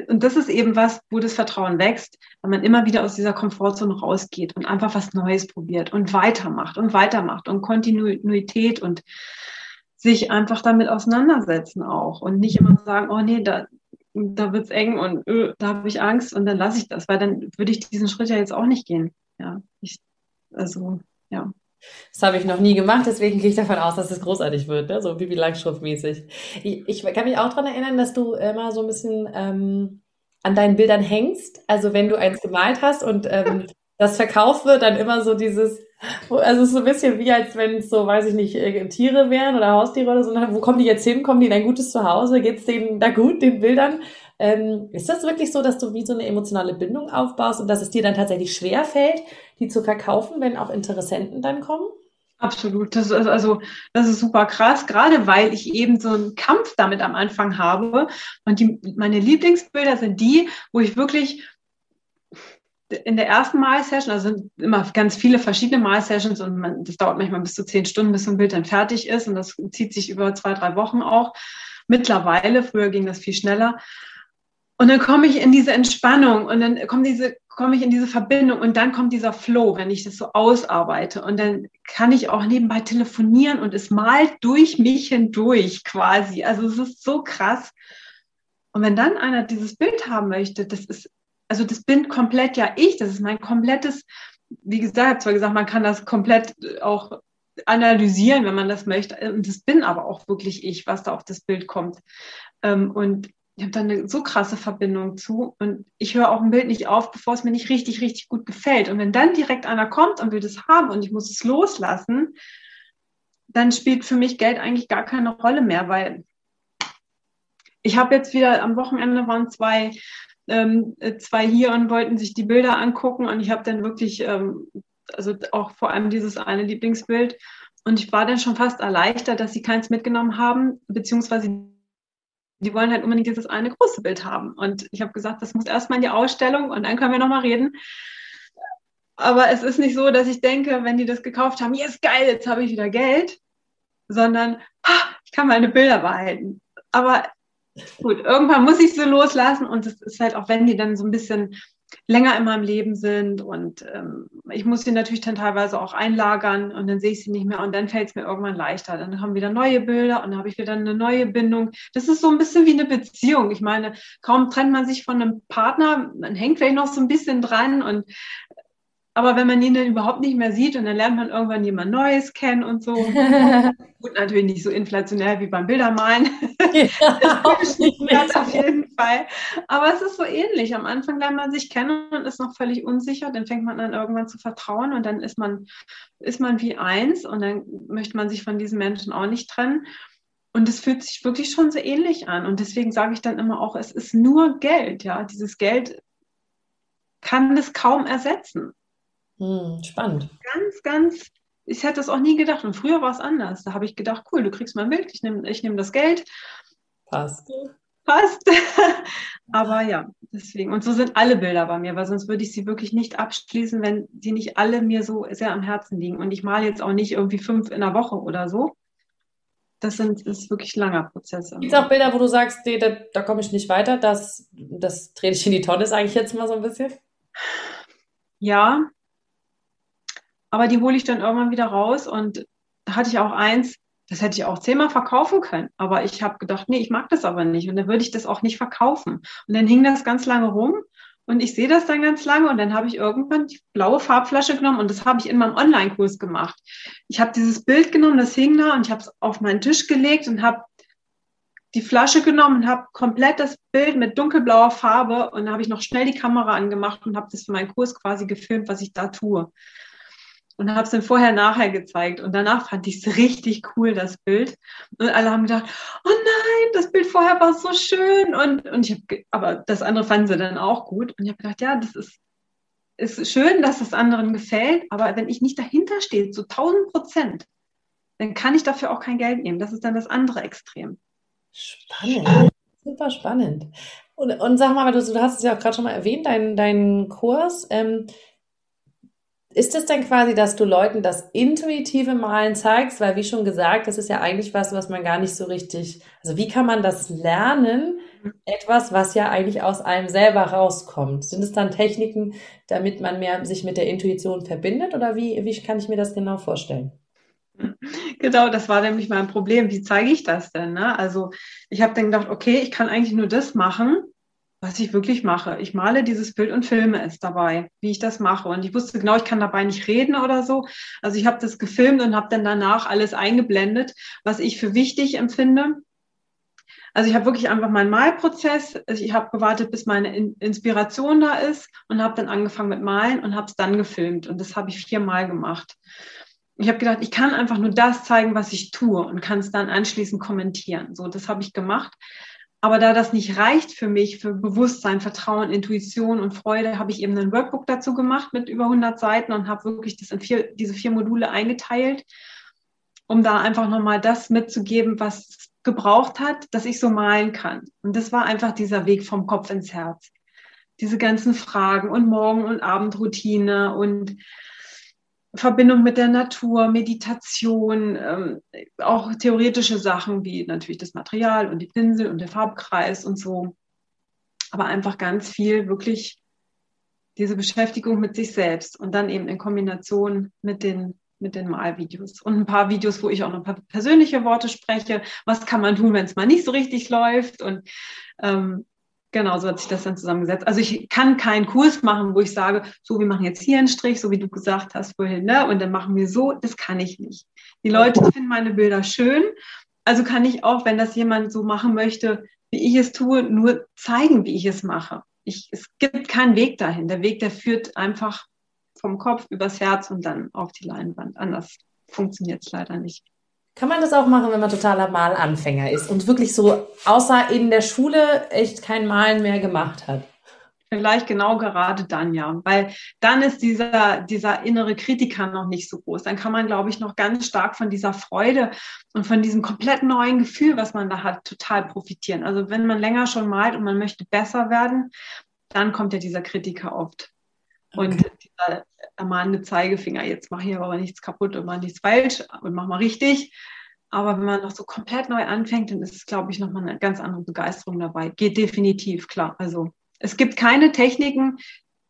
und das ist eben was, wo das Vertrauen wächst, wenn man immer wieder aus dieser Komfortzone rausgeht und einfach was Neues probiert und weitermacht und weitermacht und Kontinuität und sich einfach damit auseinandersetzen auch und nicht immer sagen, oh nee, da, da wird's eng und öh, da habe ich Angst und dann lasse ich das, weil dann würde ich diesen Schritt ja jetzt auch nicht gehen. Ja, ich, also ja. Das habe ich noch nie gemacht, deswegen gehe ich davon aus, dass es großartig wird, ne? so Bibi Langstrumpf-mäßig. Ich, ich kann mich auch daran erinnern, dass du immer so ein bisschen ähm, an deinen Bildern hängst. Also wenn du eins gemalt hast und ähm, das verkauft wird, dann immer so dieses, also so ein bisschen wie als wenn es so, weiß ich nicht, äh, Tiere wären oder Haustiere oder so. Wo kommen die jetzt hin? Kommen die in ein gutes Zuhause? Geht's denen da gut, den Bildern? Ähm, ist das wirklich so, dass du wie so eine emotionale Bindung aufbaust und dass es dir dann tatsächlich schwer fällt, die zu verkaufen, wenn auch Interessenten dann kommen? Absolut. Das ist also, das ist super krass, gerade weil ich eben so einen Kampf damit am Anfang habe. Und die, meine Lieblingsbilder sind die, wo ich wirklich in der ersten Malsession, also sind immer ganz viele verschiedene Malsessions und man, das dauert manchmal bis zu zehn Stunden, bis so ein Bild dann fertig ist und das zieht sich über zwei, drei Wochen auch. Mittlerweile, früher ging das viel schneller. Und dann komme ich in diese Entspannung und dann kommt diese, komme ich in diese Verbindung und dann kommt dieser Flow, wenn ich das so ausarbeite. Und dann kann ich auch nebenbei telefonieren und es malt durch mich hindurch quasi. Also es ist so krass. Und wenn dann einer dieses Bild haben möchte, das ist also das bin komplett ja ich, das ist mein komplettes, wie gesagt, zwar gesagt, man kann das komplett auch analysieren, wenn man das möchte. Und das bin aber auch wirklich ich, was da auf das Bild kommt. Ähm, und ich habe da eine so krasse Verbindung zu. Und ich höre auch ein Bild nicht auf, bevor es mir nicht richtig, richtig gut gefällt. Und wenn dann direkt einer kommt und will das haben und ich muss es loslassen, dann spielt für mich Geld eigentlich gar keine Rolle mehr, weil ich habe jetzt wieder am Wochenende waren zwei, ähm, zwei hier und wollten sich die Bilder angucken und ich habe dann wirklich, ähm, also auch vor allem dieses eine Lieblingsbild und ich war dann schon fast erleichtert, dass sie keins mitgenommen haben, beziehungsweise die wollen halt unbedingt dieses eine große Bild haben. Und ich habe gesagt, das muss erstmal in die Ausstellung und dann können wir nochmal reden. Aber es ist nicht so, dass ich denke, wenn die das gekauft haben, yes, geil, jetzt habe ich wieder Geld, sondern ha, ich kann meine Bilder behalten. Aber gut, irgendwann muss ich so loslassen und es ist halt auch, wenn die dann so ein bisschen länger in meinem Leben sind und ähm, ich muss sie natürlich dann teilweise auch einlagern und dann sehe ich sie nicht mehr und dann fällt es mir irgendwann leichter. Dann haben wieder neue Bilder und dann habe ich wieder eine neue Bindung. Das ist so ein bisschen wie eine Beziehung. Ich meine, kaum trennt man sich von einem Partner, man hängt vielleicht noch so ein bisschen dran und aber wenn man ihn dann überhaupt nicht mehr sieht und dann lernt man irgendwann jemand Neues kennen und so. Gut, natürlich nicht so inflationell wie beim Bildermalen. Ja, das auf jeden Fall. Aber es ist so ähnlich. Am Anfang lernt man sich kennen und ist noch völlig unsicher. Dann fängt man an, irgendwann zu vertrauen und dann ist man, ist man wie eins und dann möchte man sich von diesen Menschen auch nicht trennen. Und es fühlt sich wirklich schon so ähnlich an. Und deswegen sage ich dann immer auch, es ist nur Geld. Ja, dieses Geld kann das kaum ersetzen. Hm, spannend. Ganz, ganz, ich hätte das auch nie gedacht. Und früher war es anders. Da habe ich gedacht, cool, du kriegst mein Bild, ich nehme ich nehm das Geld. Passt. Passt. Aber ja, deswegen. Und so sind alle Bilder bei mir, weil sonst würde ich sie wirklich nicht abschließen, wenn die nicht alle mir so sehr am Herzen liegen. Und ich male jetzt auch nicht irgendwie fünf in der Woche oder so. Das, sind, das ist wirklich ein langer Prozess. Gibt es auch Bilder, wo du sagst, nee, da, da komme ich nicht weiter, das, das trete ich in die Tonne, sage ich jetzt mal so ein bisschen? Ja, aber die hole ich dann irgendwann wieder raus und da hatte ich auch eins, das hätte ich auch zehnmal verkaufen können. Aber ich habe gedacht, nee, ich mag das aber nicht und dann würde ich das auch nicht verkaufen. Und dann hing das ganz lange rum und ich sehe das dann ganz lange und dann habe ich irgendwann die blaue Farbflasche genommen und das habe ich in meinem Online-Kurs gemacht. Ich habe dieses Bild genommen, das hing da und ich habe es auf meinen Tisch gelegt und habe die Flasche genommen und habe komplett das Bild mit dunkelblauer Farbe und dann habe ich noch schnell die Kamera angemacht und habe das für meinen Kurs quasi gefilmt, was ich da tue und habe es dann vorher nachher gezeigt. Und danach fand ich es richtig cool das Bild. Und alle haben gedacht oh nein das Bild vorher war so schön. Und und ich habe aber das andere fanden sie dann auch gut. Und ich habe gedacht ja das ist ist schön dass es anderen gefällt. Aber wenn ich nicht dahinter stehe zu 1000 Prozent dann kann ich dafür auch kein Geld nehmen. Das ist dann das andere Extrem. Spannend. Super spannend. Und, und sag mal du, du hast es ja auch gerade schon mal erwähnt deinen dein Kurs. Ähm, ist es denn quasi, dass du Leuten das intuitive Malen zeigst? Weil, wie schon gesagt, das ist ja eigentlich was, was man gar nicht so richtig, also wie kann man das lernen? Etwas, was ja eigentlich aus einem selber rauskommt. Sind es dann Techniken, damit man mehr sich mit der Intuition verbindet? Oder wie, wie kann ich mir das genau vorstellen? Genau, das war nämlich mein Problem. Wie zeige ich das denn? Ne? Also ich habe dann gedacht, okay, ich kann eigentlich nur das machen, was ich wirklich mache. Ich male dieses Bild und filme es dabei, wie ich das mache. Und ich wusste genau, ich kann dabei nicht reden oder so. Also ich habe das gefilmt und habe dann danach alles eingeblendet, was ich für wichtig empfinde. Also ich habe wirklich einfach meinen Malprozess. Also ich habe gewartet, bis meine Inspiration da ist und habe dann angefangen mit Malen und habe es dann gefilmt. Und das habe ich viermal gemacht. Ich habe gedacht, ich kann einfach nur das zeigen, was ich tue und kann es dann anschließend kommentieren. So, das habe ich gemacht. Aber da das nicht reicht für mich, für Bewusstsein, Vertrauen, Intuition und Freude, habe ich eben ein Workbook dazu gemacht mit über 100 Seiten und habe wirklich das in vier, diese vier Module eingeteilt, um da einfach nochmal das mitzugeben, was es gebraucht hat, dass ich so malen kann. Und das war einfach dieser Weg vom Kopf ins Herz. Diese ganzen Fragen und Morgen- und Abendroutine und Verbindung mit der Natur, Meditation, ähm, auch theoretische Sachen wie natürlich das Material und die Pinsel und der Farbkreis und so. Aber einfach ganz viel wirklich diese Beschäftigung mit sich selbst und dann eben in Kombination mit den, mit den Malvideos. Und ein paar Videos, wo ich auch noch ein paar persönliche Worte spreche. Was kann man tun, wenn es mal nicht so richtig läuft? Und ähm, Genau, so hat sich das dann zusammengesetzt. Also ich kann keinen Kurs machen, wo ich sage, so, wir machen jetzt hier einen Strich, so wie du gesagt hast vorhin, ne? Und dann machen wir so. Das kann ich nicht. Die Leute finden meine Bilder schön. Also kann ich auch, wenn das jemand so machen möchte, wie ich es tue, nur zeigen, wie ich es mache. Ich, es gibt keinen Weg dahin. Der Weg, der führt einfach vom Kopf übers Herz und dann auf die Leinwand. Anders funktioniert es leider nicht. Kann man das auch machen, wenn man totaler Malanfänger ist und wirklich so außer in der Schule echt kein Malen mehr gemacht hat? Vielleicht genau gerade dann, ja. Weil dann ist dieser, dieser innere Kritiker noch nicht so groß. Dann kann man, glaube ich, noch ganz stark von dieser Freude und von diesem komplett neuen Gefühl, was man da hat, total profitieren. Also wenn man länger schon malt und man möchte besser werden, dann kommt ja dieser Kritiker oft. Okay. Und dieser ermahnende Zeigefinger, jetzt mache ich aber nichts kaputt und mach nichts falsch und mach mal richtig. Aber wenn man noch so komplett neu anfängt, dann ist es, glaube ich, nochmal eine ganz andere Begeisterung dabei. Geht definitiv, klar. Also es gibt keine Techniken,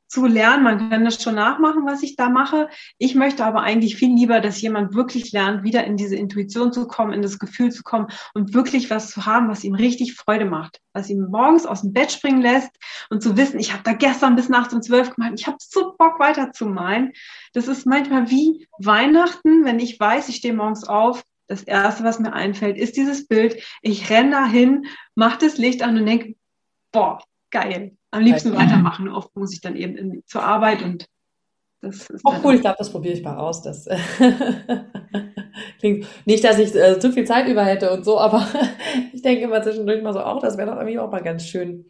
zu lernen. Man kann das schon nachmachen, was ich da mache. Ich möchte aber eigentlich viel lieber, dass jemand wirklich lernt, wieder in diese Intuition zu kommen, in das Gefühl zu kommen und wirklich was zu haben, was ihm richtig Freude macht, was ihm morgens aus dem Bett springen lässt und zu wissen, ich habe da gestern bis nachts um zwölf gemacht, ich habe so Bock weiterzumalen. Das ist manchmal wie Weihnachten, wenn ich weiß, ich stehe morgens auf, das erste, was mir einfällt, ist dieses Bild. Ich renne dahin, mache das Licht an und denke, boah, geil am liebsten weitermachen. Oft muss ich dann eben in, zur Arbeit und das ist. Auch cool, ich glaube, das probiere ich mal aus. Das klingt nicht, dass ich äh, zu viel Zeit über hätte und so, aber ich denke immer zwischendurch mal so, auch das wäre doch irgendwie auch mal ganz schön.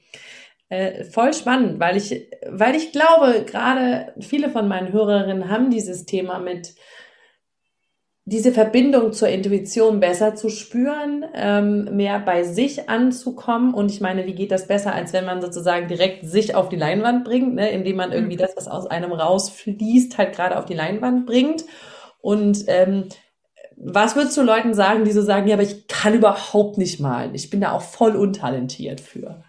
Äh, voll spannend, weil ich, weil ich glaube, gerade viele von meinen Hörerinnen haben dieses Thema mit diese Verbindung zur Intuition besser zu spüren, ähm, mehr bei sich anzukommen. Und ich meine, wie geht das besser, als wenn man sozusagen direkt sich auf die Leinwand bringt, ne? indem man irgendwie mhm. das, was aus einem rausfließt, halt gerade auf die Leinwand bringt. Und ähm, was würdest du Leuten sagen, die so sagen, ja, aber ich kann überhaupt nicht malen. Ich bin da auch voll untalentiert für.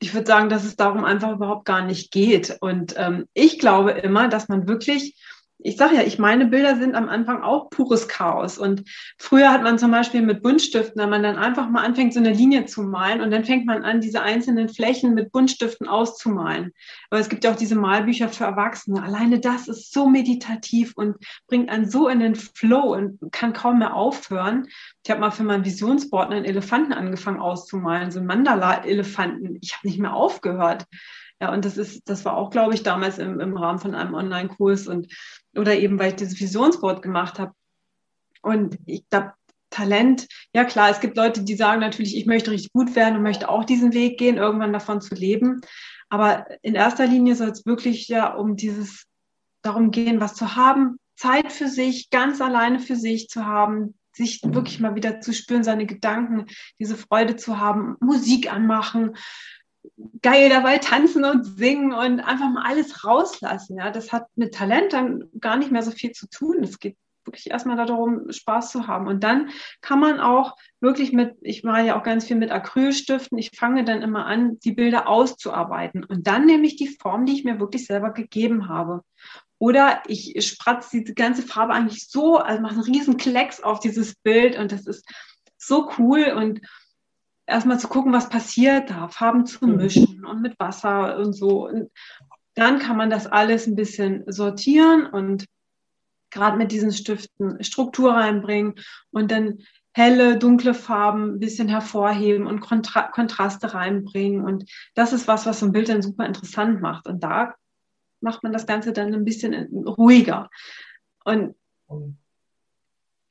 Ich würde sagen, dass es darum einfach überhaupt gar nicht geht. Und ähm, ich glaube immer, dass man wirklich ich sage ja, ich meine Bilder sind am Anfang auch pures Chaos. Und früher hat man zum Beispiel mit Buntstiften, wenn man dann einfach mal anfängt, so eine Linie zu malen und dann fängt man an, diese einzelnen Flächen mit Buntstiften auszumalen. Aber es gibt ja auch diese Malbücher für Erwachsene. Alleine das ist so meditativ und bringt einen so in den Flow und kann kaum mehr aufhören. Ich habe mal für mein Visionsboard einen Elefanten angefangen auszumalen, so einen Mandala-Elefanten. Ich habe nicht mehr aufgehört. Ja, und das ist, das war auch, glaube ich, damals im, im Rahmen von einem Online-Kurs und oder eben, weil ich dieses Visionsboard gemacht habe. Und ich glaube, Talent, ja klar, es gibt Leute, die sagen natürlich, ich möchte richtig gut werden und möchte auch diesen Weg gehen, irgendwann davon zu leben. Aber in erster Linie soll es wirklich ja um dieses, darum gehen, was zu haben, Zeit für sich, ganz alleine für sich zu haben, sich wirklich mal wieder zu spüren, seine Gedanken, diese Freude zu haben, Musik anmachen, geil dabei tanzen und singen und einfach mal alles rauslassen. Ja, das hat mit Talent dann gar nicht mehr so viel zu tun. Es geht wirklich erstmal darum, Spaß zu haben. Und dann kann man auch wirklich mit, ich mache ja auch ganz viel mit Acrylstiften, ich fange dann immer an, die Bilder auszuarbeiten. Und dann nehme ich die Form, die ich mir wirklich selber gegeben habe. Oder ich spratze die ganze Farbe eigentlich so, also mache einen riesen Klecks auf dieses Bild und das ist so cool und erstmal zu gucken, was passiert da, Farben zu mhm. mischen und mit Wasser und so. Und dann kann man das alles ein bisschen sortieren und gerade mit diesen Stiften Struktur reinbringen und dann helle, dunkle Farben ein bisschen hervorheben und Kontra Kontraste reinbringen. Und das ist was, was so ein Bild dann super interessant macht. Und da macht man das Ganze dann ein bisschen ruhiger. Und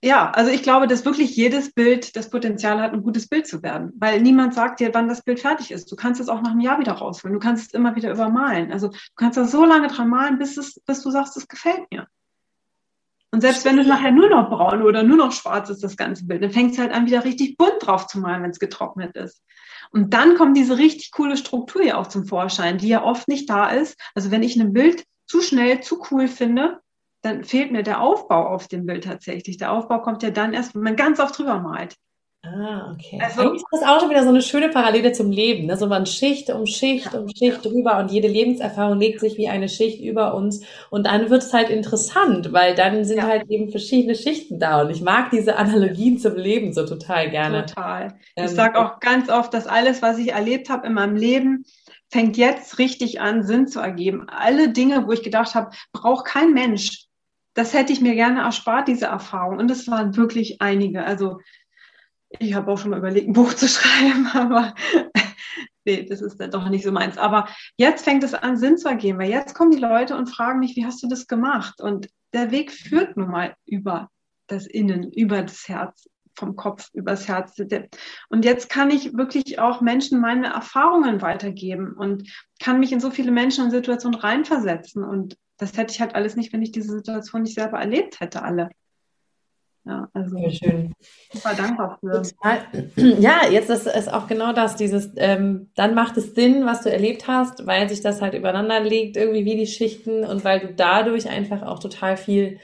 ja, also ich glaube, dass wirklich jedes Bild das Potenzial hat, ein gutes Bild zu werden, weil niemand sagt dir, wann das Bild fertig ist. Du kannst es auch nach einem Jahr wieder rausholen. Du kannst es immer wieder übermalen. Also du kannst da so lange dran malen, bis, es, bis du sagst, es gefällt mir. Und selbst wenn es nachher nur noch braun oder nur noch schwarz ist, das ganze Bild, dann fängt es halt an, wieder richtig bunt drauf zu malen, wenn es getrocknet ist. Und dann kommt diese richtig coole Struktur ja auch zum Vorschein, die ja oft nicht da ist. Also wenn ich ein Bild zu schnell, zu cool finde, dann fehlt mir der Aufbau auf dem Bild tatsächlich. Der Aufbau kommt ja dann erst, wenn man ganz oft drüber malt. Ah, okay. Also, Eigentlich ist das auch schon wieder so eine schöne Parallele zum Leben. Ne? So man Schicht um Schicht ja, um Schicht ja. drüber und jede Lebenserfahrung legt sich wie eine Schicht über uns. Und dann wird es halt interessant, weil dann sind ja. halt eben verschiedene Schichten da. Und ich mag diese Analogien zum Leben so total gerne. Total. Ähm, ich sage auch ganz oft, dass alles, was ich erlebt habe in meinem Leben, fängt jetzt richtig an, Sinn zu ergeben. Alle Dinge, wo ich gedacht habe, braucht kein Mensch. Das hätte ich mir gerne erspart, diese Erfahrung. Und es waren wirklich einige. Also ich habe auch schon mal überlegt, ein Buch zu schreiben, aber nee, das ist dann doch nicht so meins. Aber jetzt fängt es an, Sinn zu ergeben, weil jetzt kommen die Leute und fragen mich, wie hast du das gemacht? Und der Weg führt nun mal über das Innen, über das Herz, vom Kopf übers Herz. Und jetzt kann ich wirklich auch Menschen meine Erfahrungen weitergeben und kann mich in so viele Menschen und Situationen reinversetzen. Und das hätte ich halt alles nicht, wenn ich diese Situation nicht selber erlebt hätte, alle. Ja, also Sehr schön. Super dankbar für. Ja, jetzt ist es auch genau das, dieses, ähm, dann macht es Sinn, was du erlebt hast, weil sich das halt übereinander legt, irgendwie wie die Schichten und weil du dadurch einfach auch total viel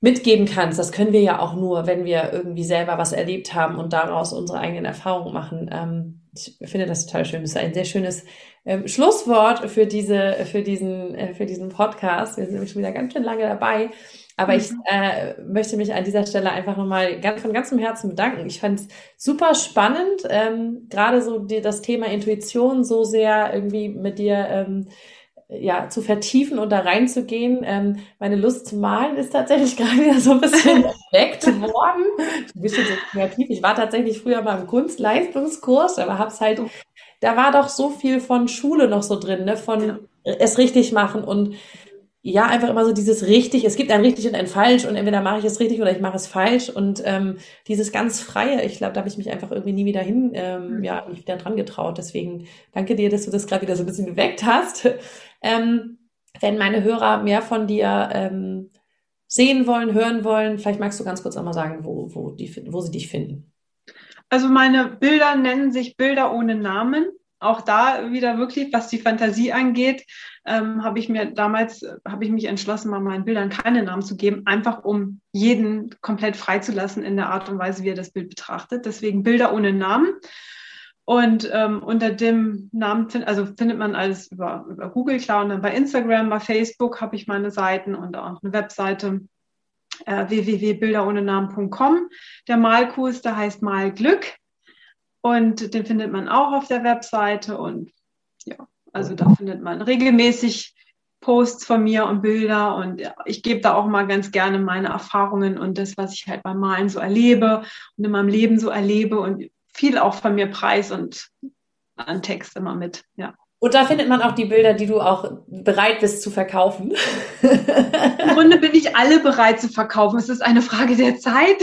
mitgeben kannst. Das können wir ja auch nur, wenn wir irgendwie selber was erlebt haben und daraus unsere eigenen Erfahrungen machen. Ähm, ich finde das total schön. Das ist ein sehr schönes ähm, Schlusswort für diese, für diesen, äh, für diesen Podcast. Wir sind nämlich schon wieder ganz schön lange dabei. Aber ich mhm. äh, möchte mich an dieser Stelle einfach nochmal ganz, von ganzem Herzen bedanken. Ich fand es super spannend, ähm, gerade so die, das Thema Intuition so sehr irgendwie mit dir ähm, ja, zu vertiefen und da reinzugehen. Ähm, meine Lust zu malen ist tatsächlich gerade wieder so ein bisschen entdeckt worden. Ein bisschen so kreativ. Ich war tatsächlich früher mal im Kunstleistungskurs, aber hab's halt, da war doch so viel von Schule noch so drin, ne, von es richtig machen und ja, einfach immer so dieses richtig, es gibt ein richtig und ein falsch und entweder mache ich es richtig oder ich mache es falsch und ähm, dieses ganz freie, ich glaube, da habe ich mich einfach irgendwie nie wieder hin, ähm, mhm. ja, nicht wieder dran getraut. Deswegen danke dir, dass du das gerade wieder so ein bisschen geweckt hast. Ähm, wenn meine Hörer mehr von dir ähm, sehen wollen, hören wollen, vielleicht magst du ganz kurz einmal sagen, wo, wo, die, wo sie dich finden. Also meine Bilder nennen sich Bilder ohne Namen auch da wieder wirklich, was die Fantasie angeht, ähm, habe ich mir damals, habe ich mich entschlossen, mal meinen Bildern keine Namen zu geben, einfach um jeden komplett freizulassen in der Art und Weise, wie er das Bild betrachtet. Deswegen Bilder ohne Namen. Und ähm, unter dem Namen, also findet man alles über, über Google, klar, und dann bei Instagram, bei Facebook habe ich meine Seiten und auch eine Webseite äh, www.bilderohnenamen.com. Der Malkurs, der heißt Malglück. Und den findet man auch auf der Webseite. Und ja, also da findet man regelmäßig Posts von mir und Bilder. Und ich gebe da auch mal ganz gerne meine Erfahrungen und das, was ich halt beim Malen so erlebe und in meinem Leben so erlebe und viel auch von mir preis und an Text immer mit. Ja. Und da findet man auch die Bilder, die du auch bereit bist zu verkaufen. Im Grunde bin ich alle bereit zu verkaufen. Es ist eine Frage der Zeit.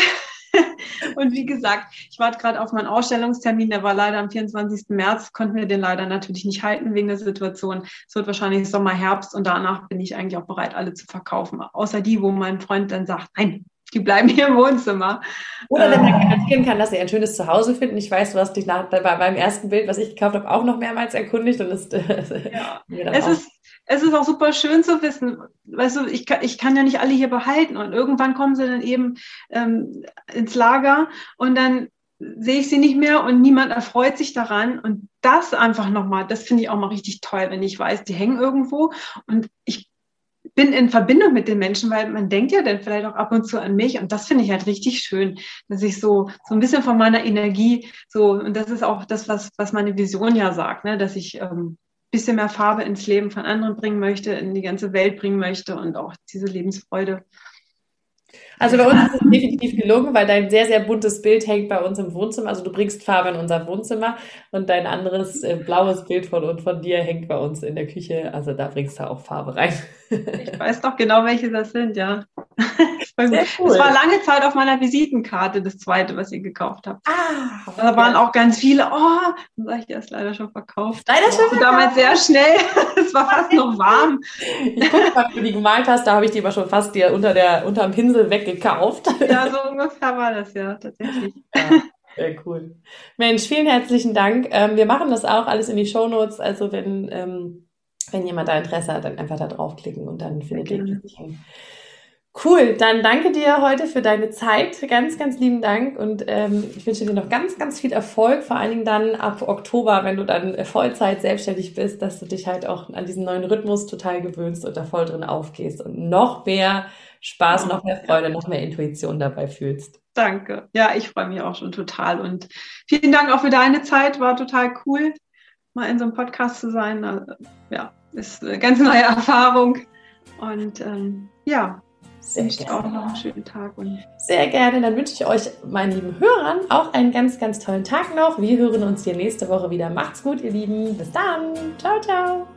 Und wie gesagt, ich warte gerade auf meinen Ausstellungstermin, der war leider am 24. März, konnten wir den leider natürlich nicht halten wegen der Situation. Es wird wahrscheinlich Sommer, Herbst und danach bin ich eigentlich auch bereit, alle zu verkaufen. Außer die, wo mein Freund dann sagt, nein, die bleiben hier im Wohnzimmer. Oder wenn er ähm. garantieren kann, dass sie ein schönes Zuhause finden. Ich weiß, du hast dich nach, bei, beim ersten Bild, was ich gekauft habe, auch noch mehrmals erkundigt und ist, ja. es ist es ist auch super schön zu wissen, weißt du, ich kann, ich kann ja nicht alle hier behalten. Und irgendwann kommen sie dann eben ähm, ins Lager und dann sehe ich sie nicht mehr und niemand erfreut sich daran. Und das einfach nochmal, das finde ich auch mal richtig toll, wenn ich weiß, die hängen irgendwo. Und ich bin in Verbindung mit den Menschen, weil man denkt ja dann vielleicht auch ab und zu an mich. Und das finde ich halt richtig schön, dass ich so so ein bisschen von meiner Energie so und das ist auch das, was was meine Vision ja sagt, ne, dass ich ähm, bisschen mehr Farbe ins Leben von anderen bringen möchte, in die ganze Welt bringen möchte und auch diese Lebensfreude. Also bei uns ist es definitiv gelungen, weil dein sehr, sehr buntes Bild hängt bei uns im Wohnzimmer. Also du bringst Farbe in unser Wohnzimmer und dein anderes äh, blaues Bild von, von dir hängt bei uns in der Küche. Also da bringst du auch Farbe rein. Ich weiß doch genau, welche das sind, ja. Sehr cool. Das war lange Zeit auf meiner Visitenkarte, das zweite, was ihr gekauft habt. Ah, okay. Da waren auch ganz viele, oh, dann sag ich, erst leider schon verkauft. Leider schon verkauft. Damals sehr schnell. es war fast noch warm. Ich gucke mal, wie du die gemalt hast, da habe ich die aber schon fast dir unter der, unterm Pinsel weggekauft. Ja, so ungefähr war das ja, tatsächlich. Ja. Sehr cool. Mensch, vielen herzlichen Dank. Ähm, wir machen das auch alles in die Show Notes. Also wenn, ähm, wenn jemand da Interesse hat, dann einfach da draufklicken und dann findet ihr die. Cool, dann danke dir heute für deine Zeit. Ganz, ganz lieben Dank und ähm, ich wünsche dir noch ganz, ganz viel Erfolg, vor allen Dingen dann ab Oktober, wenn du dann Vollzeit selbstständig bist, dass du dich halt auch an diesen neuen Rhythmus total gewöhnst und da voll drin aufgehst und noch mehr Spaß, noch mehr Freude, noch mehr Intuition dabei fühlst. Danke. Ja, ich freue mich auch schon total und vielen Dank auch für deine Zeit. War total cool, mal in so einem Podcast zu sein. Also, ja, ist eine ganz neue Erfahrung und ähm, ja, sehr wünsche gerne. auch noch einen schönen Tag. Und Sehr gerne. Dann wünsche ich euch, meinen lieben Hörern, auch einen ganz, ganz tollen Tag noch. Wir hören uns hier nächste Woche wieder. Macht's gut, ihr Lieben. Bis dann. Ciao, ciao.